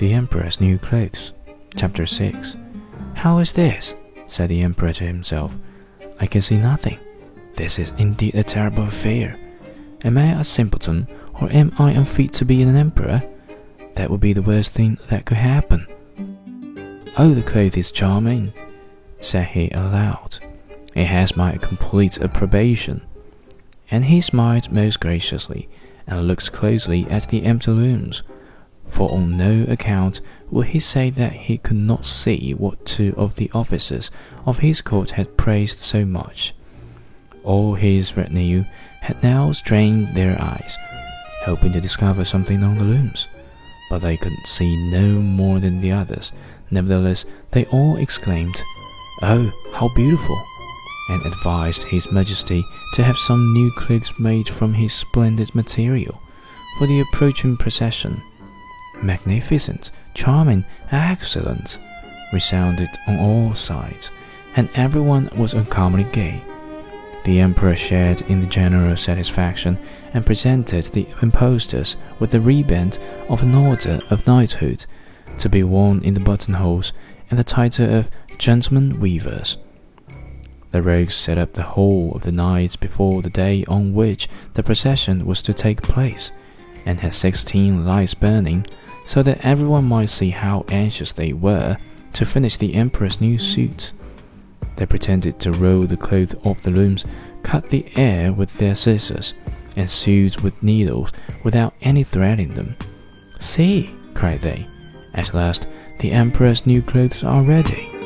The Emperor's New Clothes. Chapter 6. How is this? said the Emperor to himself. I can see nothing. This is indeed a terrible affair. Am I a simpleton, or am I unfit to be an emperor? That would be the worst thing that could happen. Oh, the clothes is charming, said he aloud. It has my complete approbation. And he smiled most graciously and looked closely at the empty looms, for on no account would he say that he could not see what two of the officers of his court had praised so much. All his retinue had now strained their eyes, hoping to discover something on the looms, but they could see no more than the others. Nevertheless, they all exclaimed, Oh, how beautiful! and advised His Majesty to have some new clothes made from his splendid material for the approaching procession. Magnificent, charming, excellent, resounded on all sides, and everyone was uncommonly gay. The Emperor shared in the general satisfaction and presented the impostors with the riband of an order of knighthood to be worn in the buttonholes and the title of Gentlemen Weavers. The rogues set up the whole of the night before the day on which the procession was to take place, and had sixteen lights burning, so that everyone might see how anxious they were to finish the Emperor's new suit. They pretended to roll the cloth off the looms, cut the air with their scissors, and sewed with needles without any thread in them. See, cried they, at last the Emperor's new clothes are ready.